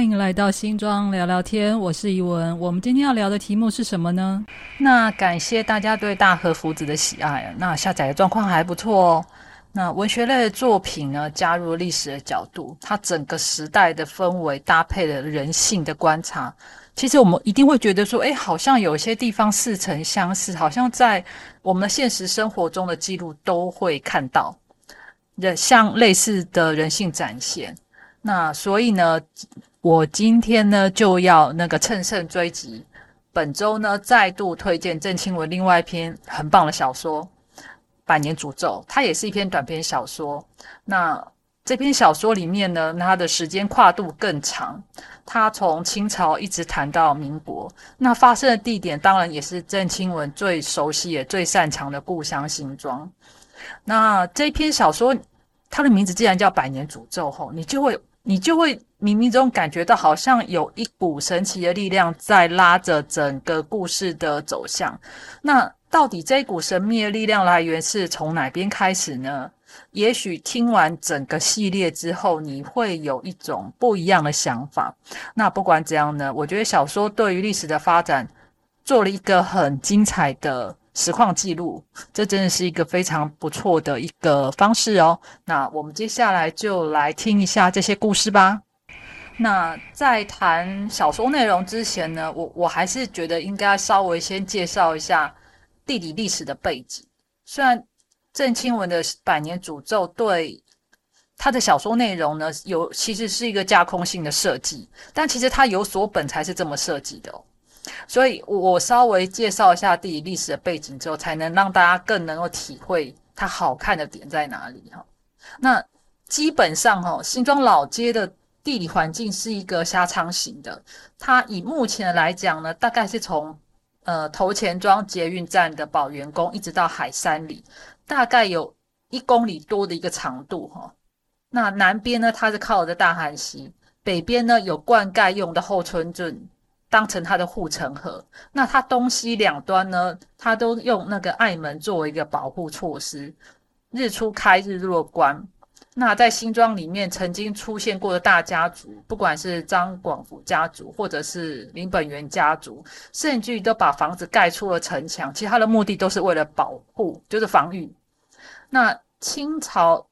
欢迎来到新庄聊聊天，我是怡文。我们今天要聊的题目是什么呢？那感谢大家对大和福子的喜爱，那下载的状况还不错哦。那文学类的作品呢，加入历史的角度，它整个时代的氛围搭配了人性的观察。其实我们一定会觉得说，哎，好像有些地方似曾相识，好像在我们的现实生活中的记录都会看到，人像类似的人性展现。那所以呢，我今天呢就要那个乘胜追击，本周呢再度推荐郑清文另外一篇很棒的小说《百年诅咒》，它也是一篇短篇小说。那这篇小说里面呢，它的时间跨度更长，它从清朝一直谈到民国。那发生的地点当然也是郑清文最熟悉也最擅长的故乡新庄。那这篇小说，它的名字既然叫《百年诅咒》后，你就会你就会冥冥中感觉到好像有一股神奇的力量在拉着整个故事的走向。那到底这股神秘的力量来源是从哪边开始呢？也许听完整个系列之后，你会有一种不一样的想法。那不管怎样呢，我觉得小说对于历史的发展做了一个很精彩的实况记录，这真的是一个非常不错的一个方式哦。那我们接下来就来听一下这些故事吧。那在谈小说内容之前呢，我我还是觉得应该稍微先介绍一下地理历史的背景，虽然。郑清文的《百年诅咒》对他的小说内容呢，有其实是一个架空性的设计，但其实他有所本才是这么设计的。所以我稍微介绍一下地理历史的背景之后，才能让大家更能够体会它好看的点在哪里哈。那基本上哈，新庄老街的地理环境是一个狭长型的，它以目前来讲呢，大概是从呃头前庄捷运站的宝源宫一直到海山里。大概有一公里多的一个长度哈，那南边呢，它是靠着大汉溪，北边呢有灌溉用的后村镇当成它的护城河，那它东西两端呢，它都用那个隘门作为一个保护措施，日出开日落关。那在新庄里面曾经出现过的大家族，不管是张广福家族或者是林本源家族，甚至于都把房子盖出了城墙，其他的目的都是为了保护，就是防御。那清朝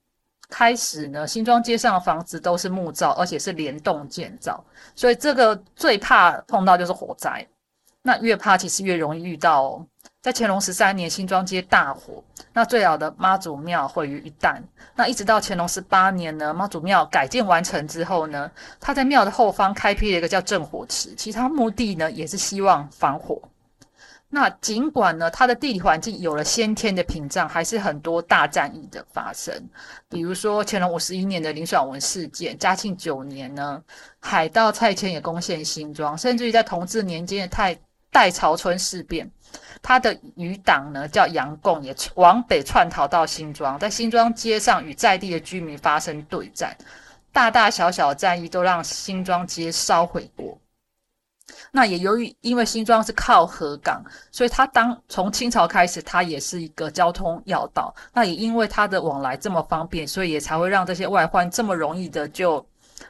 开始呢，新庄街上的房子都是木造，而且是联动建造，所以这个最怕碰到就是火灾。那越怕其实越容易遇到。哦。在乾隆十三年，新庄街大火，那最老的妈祖庙毁于一旦。那一直到乾隆十八年呢，妈祖庙改建完成之后呢，他在庙的后方开辟了一个叫镇火池，其他目的呢也是希望防火。那尽管呢，它的地理环境有了先天的屏障，还是很多大战役的发生。比如说乾隆五十一年的林爽文事件，嘉庆九年呢，海盗蔡牵也攻陷新庄，甚至于在同治年间的太代朝村事变，他的余党呢叫杨贡，也往北窜逃到新庄，在新庄街上与在地的居民发生对战，大大小小的战役都让新庄街烧毁过。那也由于因为新庄是靠河港，所以它当从清朝开始，它也是一个交通要道。那也因为它的往来这么方便，所以也才会让这些外患这么容易的就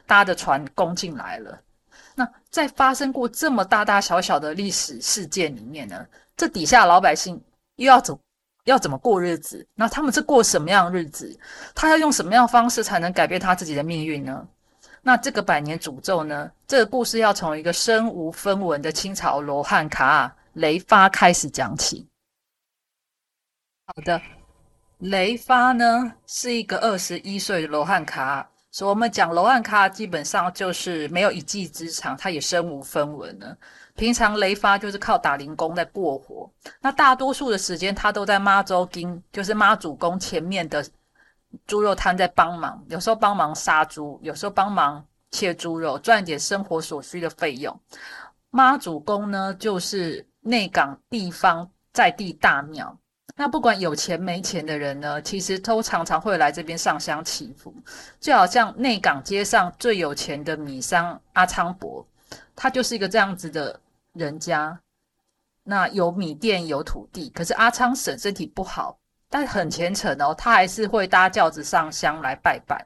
搭着船攻进来了。那在发生过这么大大小小的历史事件里面呢，这底下老百姓又要怎要怎么过日子？那他们是过什么样的日子？他要用什么样方式才能改变他自己的命运呢？那这个百年诅咒呢？这个故事要从一个身无分文的清朝罗汉卡雷发开始讲起。好的，雷发呢是一个二十一岁的罗汉卡，所以我们讲罗汉卡基本上就是没有一技之长，他也身无分文呢。平常雷发就是靠打零工在过活，那大多数的时间他都在妈祖宫，就是妈祖宫前面的。猪肉摊在帮忙，有时候帮忙杀猪，有时候帮忙切猪肉，赚点生活所需的费用。妈祖宫呢，就是内港地方在地大庙。那不管有钱没钱的人呢，其实都常常会来这边上香祈福。就好像内港街上最有钱的米商阿昌伯，他就是一个这样子的人家。那有米店有土地，可是阿昌婶身体不好。但很虔诚哦，他还是会搭轿子上香来拜拜。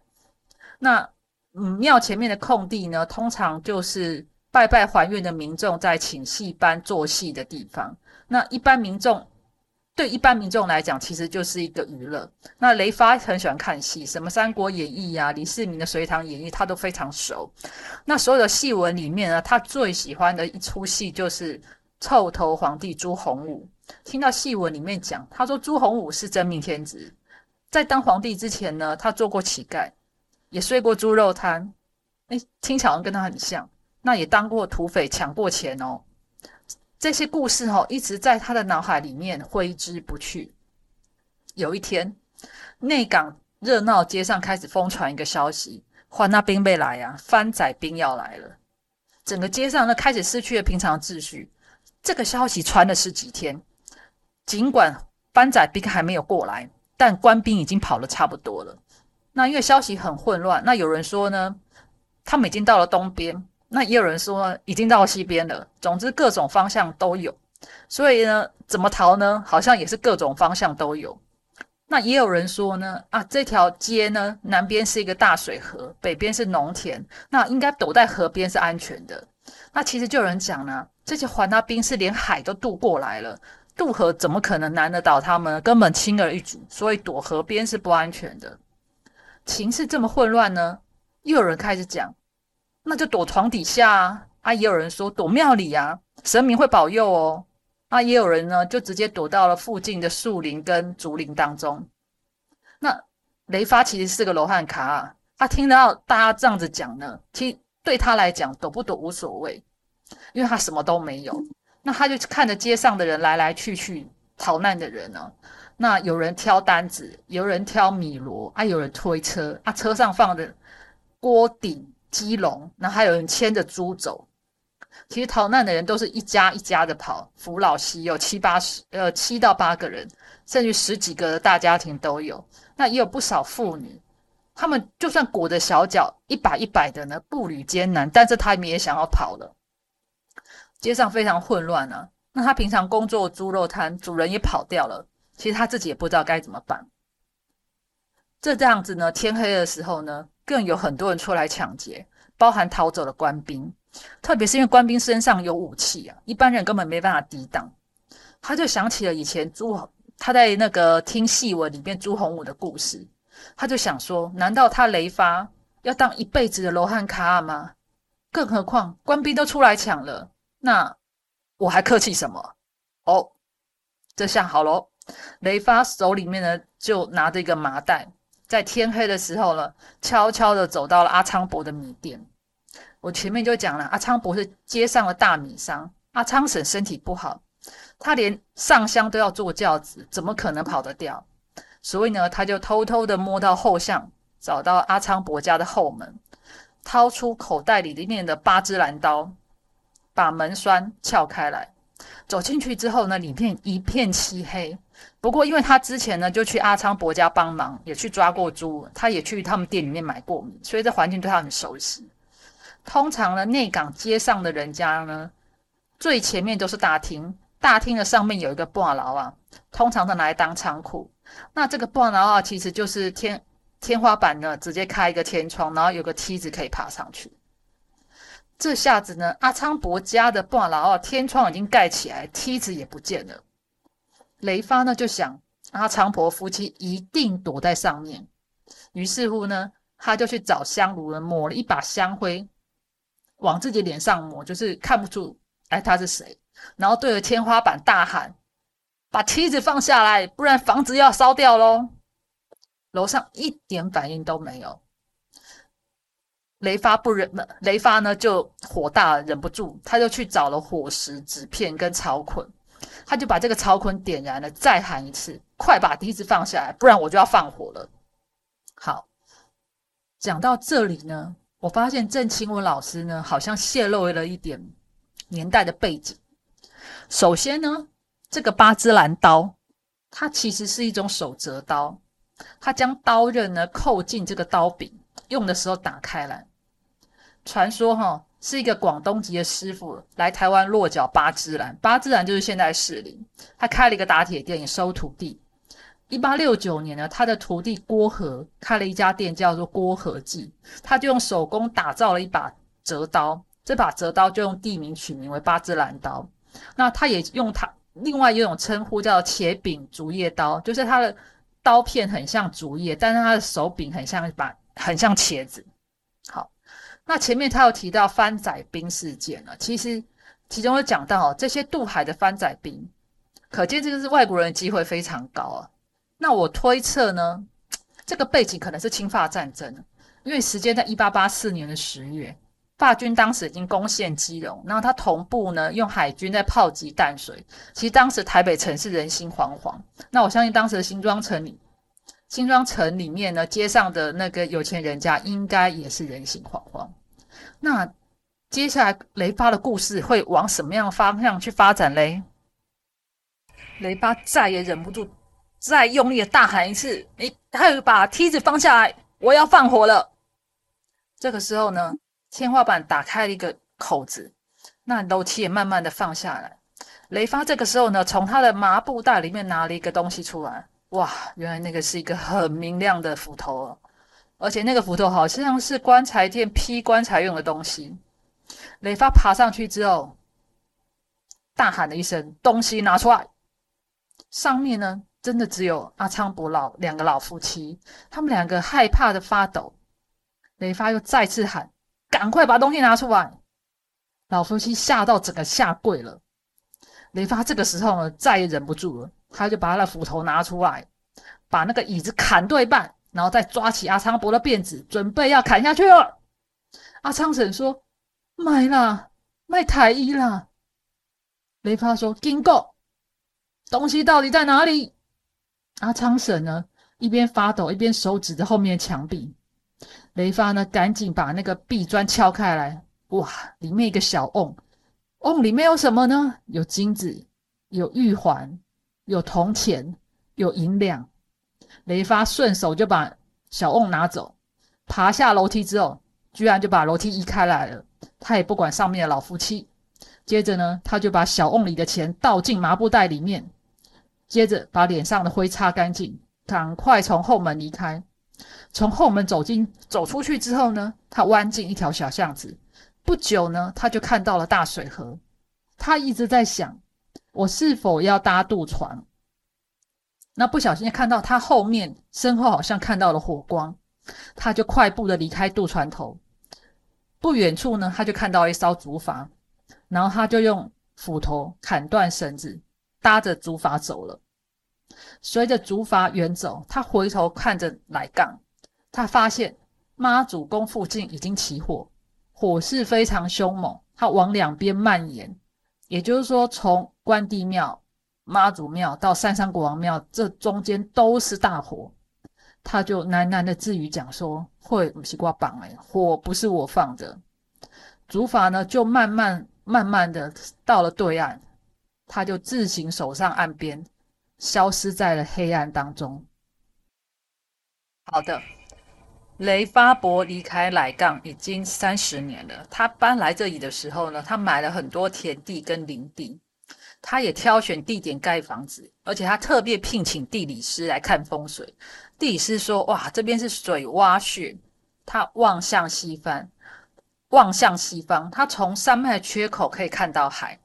那嗯，庙前面的空地呢，通常就是拜拜还愿的民众在请戏班做戏的地方。那一般民众对一般民众来讲，其实就是一个娱乐。那雷发很喜欢看戏，什么《三国演义》呀、李世民的《隋唐演义》，他都非常熟。那所有的戏文里面呢，他最喜欢的一出戏就是臭头皇帝朱洪武。听到戏文里面讲，他说朱洪武是真命天子，在当皇帝之前呢，他做过乞丐。也睡过猪肉摊，哎，听起来跟他很像。那也当过土匪，抢过钱哦。这些故事哦，一直在他的脑海里面挥之不去。有一天，内港热闹街上开始疯传一个消息：换那兵被来呀，番仔兵要来了。整个街上呢，开始失去了平常秩序。这个消息传了十几天，尽管班仔兵还没有过来，但官兵已经跑了差不多了。那因为消息很混乱，那有人说呢，他们已经到了东边，那也有人说已经到西边了。总之各种方向都有，所以呢，怎么逃呢？好像也是各种方向都有。那也有人说呢，啊，这条街呢，南边是一个大水河，北边是农田，那应该躲在河边是安全的。那其实就有人讲呢，这些环那兵是连海都渡过来了，渡河怎么可能难得倒他们？根本轻而易举，所以躲河边是不安全的。情势这么混乱呢，又有人开始讲，那就躲床底下啊！啊，也有人说躲庙里啊，神明会保佑哦。啊，也有人呢，就直接躲到了附近的树林跟竹林当中。那雷发其实是个罗汉卡啊，他听到大家这样子讲呢，其实对他来讲躲不躲无所谓，因为他什么都没有。那他就看着街上的人来来去去逃难的人呢。那有人挑担子，有人挑米箩，啊，有人推车，啊，车上放着锅鼎、鸡笼，那还有人牵着猪走。其实逃难的人都是一家一家的跑，扶老携幼，七八十，呃，七到八个人，甚至十几个大家庭都有。那也有不少妇女，他们就算裹着小脚，一摆一摆的呢，步履艰难，但是他们也想要跑了。街上非常混乱啊。那他平常工作猪肉摊主人也跑掉了。其实他自己也不知道该怎么办。这这样子呢，天黑的时候呢，更有很多人出来抢劫，包含逃走的官兵。特别是因为官兵身上有武器啊，一般人根本没办法抵挡。他就想起了以前朱他在那个听戏文里面朱洪武的故事，他就想说：难道他雷发要当一辈子的罗汉卡吗？更何况官兵都出来抢了，那我还客气什么？哦，这下好喽。雷发手里面呢，就拿着一个麻袋，在天黑的时候呢，悄悄的走到了阿昌伯的米店。我前面就讲了，阿昌伯是街上的大米商。阿昌婶身体不好，他连上香都要坐轿子，怎么可能跑得掉？所以呢，他就偷偷的摸到后巷，找到阿昌伯家的后门，掏出口袋里面的八支蓝刀，把门栓撬开来。走进去之后呢，里面一片漆黑。不过，因为他之前呢就去阿昌伯家帮忙，也去抓过猪，他也去他们店里面买过米，所以这环境对他很熟悉。通常呢，内港街上的人家呢，最前面都是大厅，大厅的上面有一个挂牢啊，通常都拿来当仓库。那这个挂牢啊，其实就是天天花板呢，直接开一个天窗，然后有个梯子可以爬上去。这下子呢，阿昌伯家的挂牢啊，天窗已经盖起来，梯子也不见了。雷发呢就想，阿昌伯夫妻一定躲在上面。于是乎呢，他就去找香炉，抹了一把香灰，往自己脸上抹，就是看不出哎他是谁。然后对着天花板大喊：“把梯子放下来，不然房子要烧掉喽！”楼上一点反应都没有。雷发不忍，雷发呢就火大，忍不住，他就去找了火石、纸片跟草捆。他就把这个草捆点燃了，再喊一次：“快把梯子放下来，不然我就要放火了。”好，讲到这里呢，我发现郑清文老师呢，好像泄露了一点年代的背景。首先呢，这个八支蓝刀，它其实是一种手折刀，它将刀刃呢扣进这个刀柄，用的时候打开来。传说哈。是一个广东籍的师傅来台湾落脚八芝兰，八芝兰就是现在士林，他开了一个打铁店，也收徒弟。一八六九年呢，他的徒弟郭和开了一家店，叫做郭和记，他就用手工打造了一把折刀，这把折刀就用地名取名为八字兰刀。那他也用他另外一种称呼叫茄柄竹叶刀，就是它的刀片很像竹叶，但是它的手柄很像一把很像茄子。好，那前面他有提到番仔兵事件了，其实其中有讲到哦这些渡海的番仔兵。可见这个是外国人的机会非常高啊。那我推测呢，这个背景可能是侵法战争，因为时间在一八八四年的十月，法军当时已经攻陷基隆，然后他同步呢用海军在炮击淡水。其实当时台北城市人心惶惶，那我相信当时的新庄城里，新庄城里面呢街上的那个有钱人家应该也是人心惶惶。那接下来雷发的故事会往什么样的方向去发展嘞？雷巴再也忍不住，再用力的大喊一次：“你还有把梯子放下来，我要放火了！”这个时候呢，天花板打开了一个口子，那楼梯也慢慢的放下来。雷发这个时候呢，从他的麻布袋里面拿了一个东西出来，哇，原来那个是一个很明亮的斧头哦，而且那个斧头好像是棺材店劈棺材用的东西。雷发爬上去之后，大喊了一声：“东西拿出来！”上面呢，真的只有阿昌伯老两个老夫妻，他们两个害怕的发抖。雷发又再次喊：“赶快把东西拿出来！”老夫妻吓到整个下跪了。雷发这个时候呢，再也忍不住了，他就把他的斧头拿出来，把那个椅子砍对半，然后再抓起阿昌伯的辫子，准备要砍下去了。阿昌婶说：“买啦，卖台衣啦。”雷发说：“经过。”东西到底在哪里？阿昌婶呢？一边发抖一边手指着后面的墙壁。雷发呢？赶紧把那个壁砖敲开来。哇！里面一个小瓮，瓮里面有什么呢？有金子，有玉环，有铜钱，有银两。雷发顺手就把小瓮拿走，爬下楼梯之后，居然就把楼梯移开来了。他也不管上面的老夫妻。接着呢，他就把小瓮里的钱倒进麻布袋里面。接着把脸上的灰擦干净，赶快从后门离开。从后门走进走出去之后呢，他弯进一条小巷子。不久呢，他就看到了大水河。他一直在想，我是否要搭渡船？那不小心看到他后面身后好像看到了火光，他就快步的离开渡船头。不远处呢，他就看到一艘竹筏，然后他就用斧头砍断绳子，搭着竹筏走了。随着竹筏远走，他回头看着奶杠，他发现妈祖宫附近已经起火，火势非常凶猛，它往两边蔓延。也就是说，从关帝庙、妈祖庙到三山国王庙，这中间都是大火。他就喃喃的自语讲说：“会不是挂绑哎，火不是我放的。”竹筏呢，就慢慢慢慢的到了对岸，他就自行走上岸边。消失在了黑暗当中。好的，雷发伯离开莱杠已经三十年了。他搬来这里的时候呢，他买了很多田地跟林地，他也挑选地点盖房子，而且他特别聘请地理师来看风水。地理师说：“哇，这边是水洼穴，他望向西方，望向西方，他从山脉缺口可以看到海。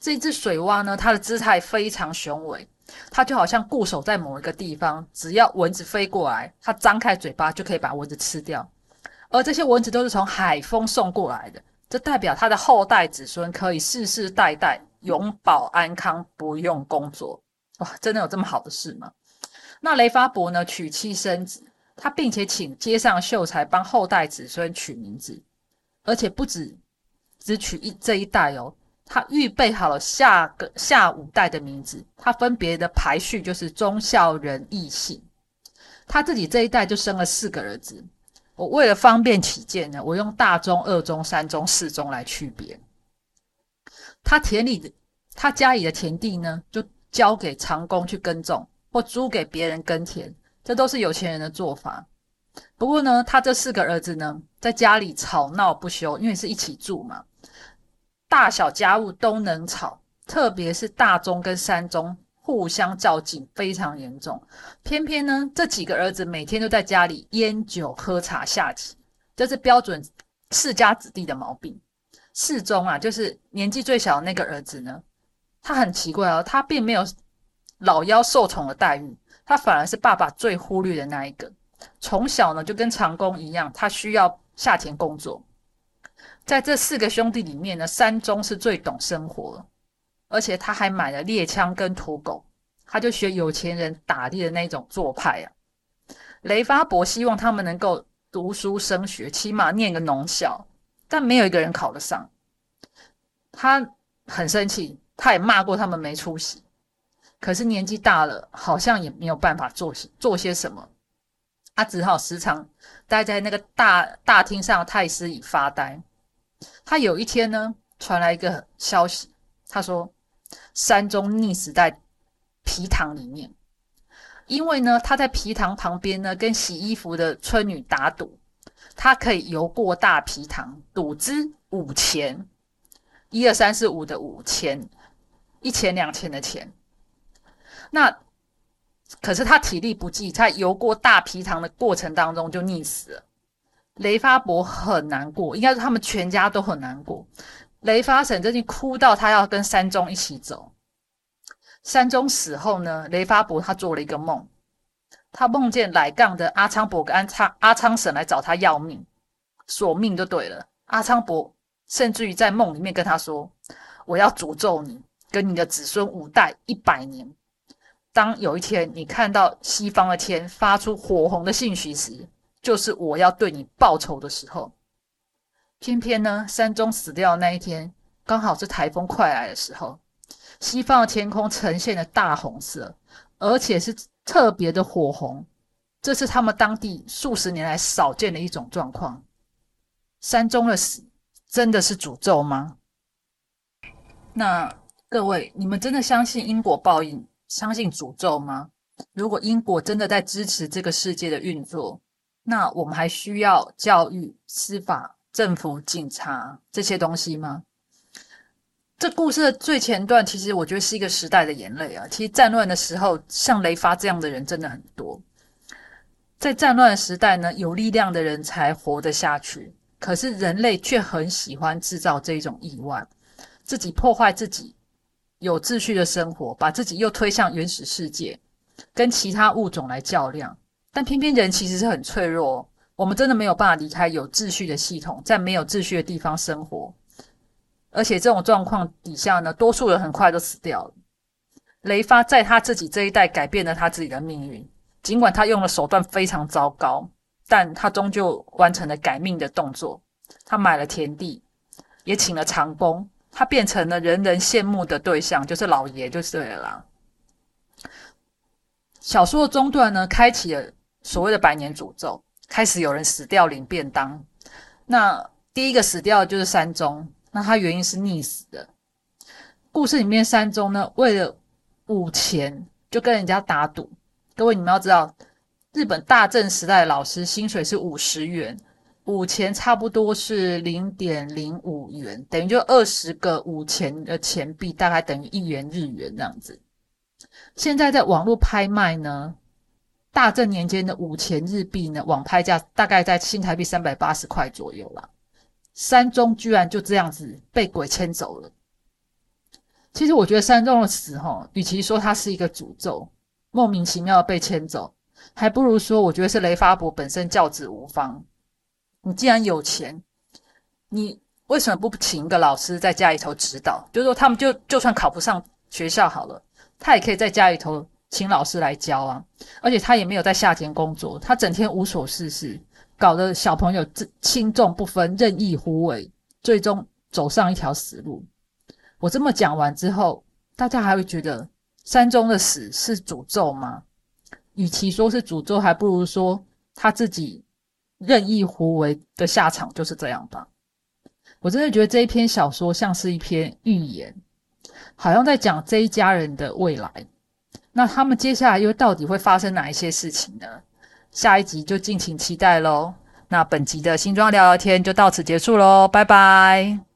这只水洼呢，它的姿态非常雄伟。”它就好像固守在某一个地方，只要蚊子飞过来，它张开嘴巴就可以把蚊子吃掉。而这些蚊子都是从海风送过来的，这代表它的后代子孙可以世世代代永保安康，不用工作。哇，真的有这么好的事吗？那雷发伯呢，娶妻生子，他并且请街上秀才帮后代子孙取名字，而且不止只取一这一代哦。他预备好了下个下五代的名字，他分别的排序就是忠孝仁义信。他自己这一代就生了四个儿子。我为了方便起见呢，我用大宗、二宗、三宗、四宗来区别。他田里的他家里的田地呢，就交给长工去耕种，或租给别人耕田，这都是有钱人的做法。不过呢，他这四个儿子呢，在家里吵闹不休，因为是一起住嘛。大小家务都能吵，特别是大中跟三中互相较劲，非常严重。偏偏呢，这几个儿子每天都在家里烟酒喝茶下棋，这是标准世家子弟的毛病。世中啊，就是年纪最小的那个儿子呢，他很奇怪哦，他并没有老幺受宠的待遇，他反而是爸爸最忽略的那一个。从小呢，就跟长工一样，他需要下田工作。在这四个兄弟里面呢，三中是最懂生活，而且他还买了猎枪跟土狗，他就学有钱人打猎的那种做派啊。雷发伯希望他们能够读书升学，起码念个农校，但没有一个人考得上。他很生气，他也骂过他们没出息。可是年纪大了，好像也没有办法做做些什么，他只好时常待在那个大大厅上太师椅发呆。他有一天呢，传来一个消息，他说山中溺死在皮塘里面，因为呢，他在皮塘旁边呢，跟洗衣服的村女打赌，他可以游过大皮塘，赌资五钱，一二三四五的五钱，一钱两钱的钱。那可是他体力不济，在游过大皮塘的过程当中就溺死了。雷发伯很难过，应该是他们全家都很难过。雷发婶最近哭到他要跟山中一起走。山中死后呢，雷发伯他做了一个梦，他梦见来杠的阿昌伯跟安昌阿昌婶来找他要命，索命就对了。阿昌伯甚至于在梦里面跟他说：“我要诅咒你跟你的子孙五代一百年。当有一天你看到西方的天发出火红的信息时。”就是我要对你报仇的时候，偏偏呢，山中死掉那一天，刚好是台风快来的时候，西方的天空呈现了大红色，而且是特别的火红，这是他们当地数十年来少见的一种状况。山中的死真的是诅咒吗？那各位，你们真的相信因果报应，相信诅咒吗？如果因果真的在支持这个世界的运作？那我们还需要教育、司法、政府、警察这些东西吗？这故事的最前段，其实我觉得是一个时代的眼泪啊。其实战乱的时候，像雷发这样的人真的很多。在战乱时代呢，有力量的人才活得下去。可是人类却很喜欢制造这种意外，自己破坏自己有秩序的生活，把自己又推向原始世界，跟其他物种来较量。但偏偏人其实是很脆弱，我们真的没有办法离开有秩序的系统，在没有秩序的地方生活。而且这种状况底下呢，多数人很快都死掉了。雷发在他自己这一代改变了他自己的命运，尽管他用的手段非常糟糕，但他终究完成了改命的动作。他买了田地，也请了长工，他变成了人人羡慕的对象，就是老爷就是对了啦。小说的中段呢，开启了。所谓的百年诅咒开始，有人死掉领便当。那第一个死掉的就是山中，那他原因是溺死的。故事里面山中呢，为了五钱就跟人家打赌。各位你们要知道，日本大正时代的老师薪水是五十元，五钱差不多是零点零五元，等于就二十个五钱的钱币，大概等于一元日元这样子。现在在网络拍卖呢。大正年间的五钱日币呢，网拍价大概在新台币三百八十块左右啦。山中居然就这样子被鬼牵走了。其实我觉得山中的死哈，与其说它是一个诅咒，莫名其妙被牵走，还不如说我觉得是雷发伯本身教子无方。你既然有钱，你为什么不请一个老师在家里头指导？就是说他们就就算考不上学校好了，他也可以在家里头。请老师来教啊，而且他也没有在下田工作，他整天无所事事，搞得小朋友轻重不分，任意胡为，最终走上一条死路。我这么讲完之后，大家还会觉得山中的死是诅咒吗？与其说是诅咒，还不如说他自己任意胡为的下场就是这样吧。我真的觉得这一篇小说像是一篇寓言，好像在讲这一家人的未来。那他们接下来又到底会发生哪一些事情呢？下一集就敬请期待喽。那本集的新装聊聊天就到此结束喽，拜拜。